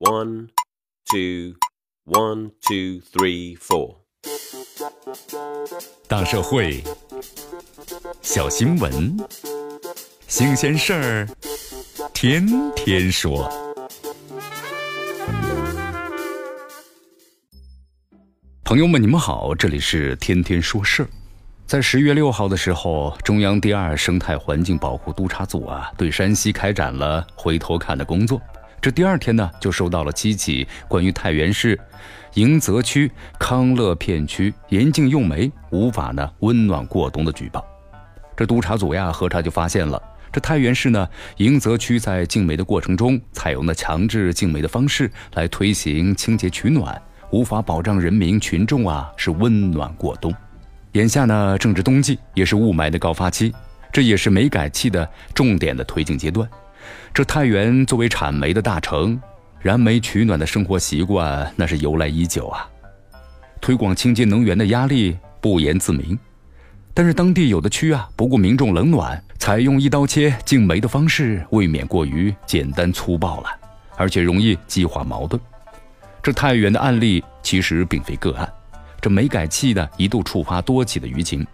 One, two, one, two, three, four. 大社会，小新闻，新鲜事儿，天天说。朋友们，你们好，这里是天天说事儿。在十月六号的时候，中央第二生态环境保护督察组啊，对山西开展了回头看的工作。这第二天呢，就收到了七起关于太原市迎泽区康乐片区严禁用煤无法呢温暖过冬的举报。这督察组呀，核查就发现了，这太原市呢迎泽区在禁煤的过程中，采用了强制禁煤的方式来推行清洁取暖，无法保障人民群众啊是温暖过冬。眼下呢正值冬季，也是雾霾的高发期，这也是煤改气的重点的推进阶段。这太原作为产煤的大城，燃煤取暖的生活习惯那是由来已久啊。推广清洁能源的压力不言自明，但是当地有的区啊，不顾民众冷暖，采用一刀切禁煤的方式，未免过于简单粗暴了，而且容易激化矛盾。这太原的案例其实并非个案，这煤改气呢一度触发多起的舆情。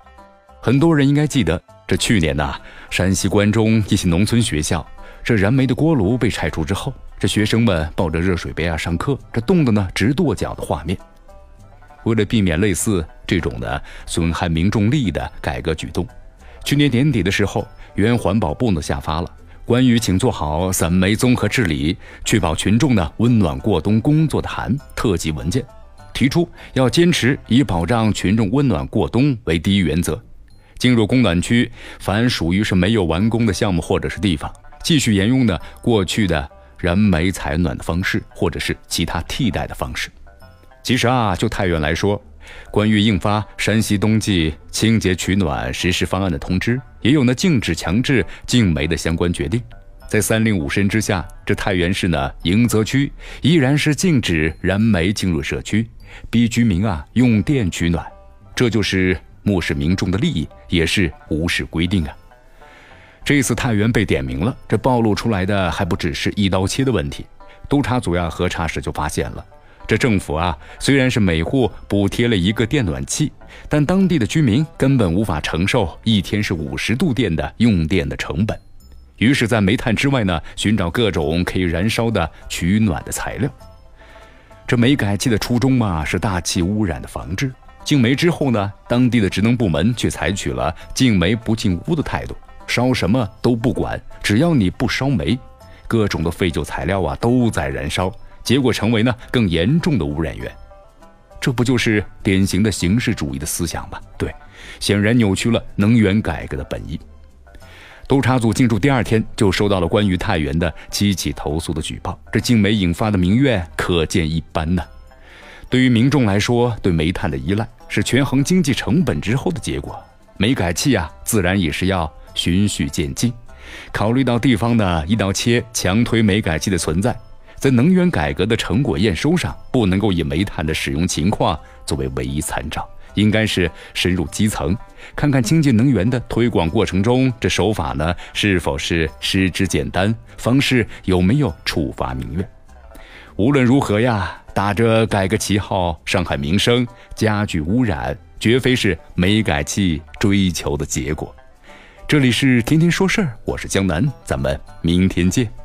很多人应该记得，这去年呐，山西关中一些农村学校。这燃煤的锅炉被拆除之后，这学生们抱着热水杯啊上课，这冻得呢直跺脚的画面。为了避免类似这种的损害民众利益的改革举动，去年年底的时候，原环保部呢下发了关于请做好散煤综合治理，确保群众呢温暖过冬工作的函特级文件，提出要坚持以保障群众温暖过冬为第一原则。进入供暖区，凡属于是没有完工的项目或者是地方。继续沿用呢过去的燃煤采暖的方式，或者是其他替代的方式。其实啊，就太原来说，关于印发山西冬季清洁取暖实施方案的通知，也有呢禁止强制禁煤的相关决定。在三令五申之下，这太原市呢迎泽区依然是禁止燃煤进入社区，逼居民啊用电取暖。这就是漠视民众的利益，也是无视规定啊。这次太原被点名了，这暴露出来的还不只是一刀切的问题。督察组呀核查时就发现了，这政府啊虽然是每户补贴了一个电暖器，但当地的居民根本无法承受一天是五十度电的用电的成本。于是，在煤炭之外呢，寻找各种可以燃烧的取暖的材料。这煤改气的初衷嘛，是大气污染的防治。禁煤之后呢，当地的职能部门却采取了禁煤不进屋的态度。烧什么都不管，只要你不烧煤，各种的废旧材料啊都在燃烧，结果成为呢更严重的污染源。这不就是典型的形式主义的思想吗？对，显然扭曲了能源改革的本意。督查组进驻第二天就收到了关于太原的七起投诉的举报，这禁煤引发的民怨可见一斑呢。对于民众来说，对煤炭的依赖是权衡经济成本之后的结果，煤改气啊，自然也是要。循序渐进，考虑到地方的一刀切强推煤改气的存在，在能源改革的成果验收上，不能够以煤炭的使用情况作为唯一参照，应该是深入基层，看看清洁能源的推广过程中，这手法呢是否是失之简单，方式有没有触发民怨。无论如何呀，打着改革旗号伤害民生、加剧污染，绝非是煤改气追求的结果。这里是天天说事儿，我是江南，咱们明天见。